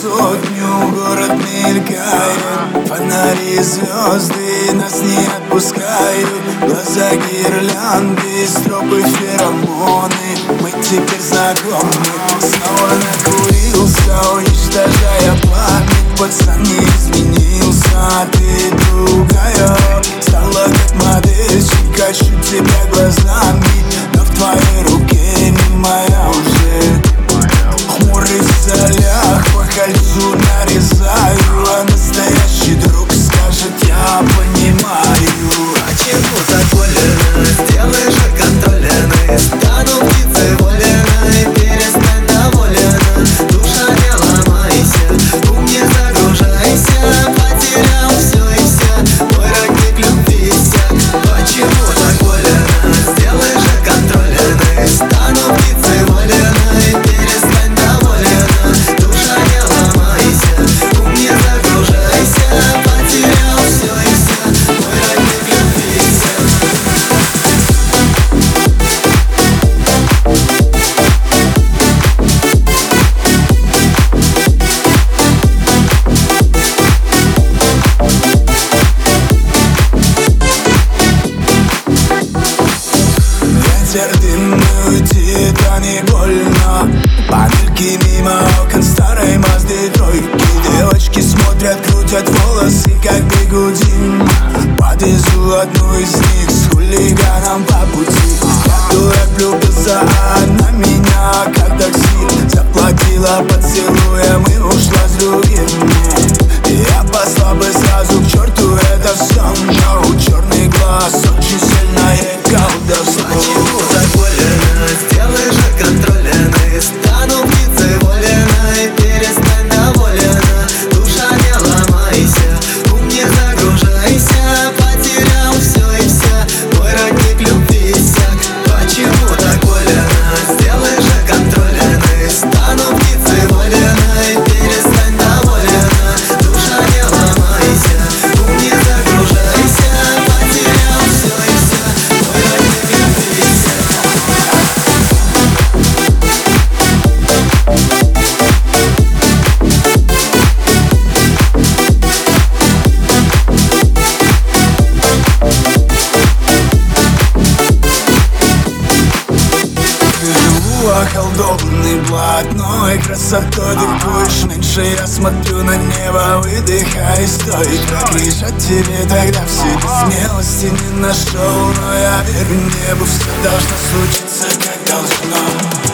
сотню Город мелькает Фонари звезды нас не отпускают. Глаза гирлянды, стропы феромоны Мы теперь знакомы. Снова накурился, уничтожая память. Пацан не изменился, а ты другая. Стала как модельчик, хочу тебя глазами. Но в твоей руке не моя уже. Хмурый по кольцу нарезаю Уйти, то не больно. Панельки мимо окон старой Мазды. Тройки Девочки смотрят, крутят волосы, как бегудин. Подвезу одну из них с хулиганом по пути. Я дурак влюбился, а она меня как такси. Заплатила поцелуем и ушла с другим. Я послал бы сразу к черту Живу околдованный блатной красотой Ты будешь меньше, я смотрю на небо Выдыхай, стой, прокричать тебе тогда все Смелости? Не нашел, но я верю небу Все должно случиться, как должно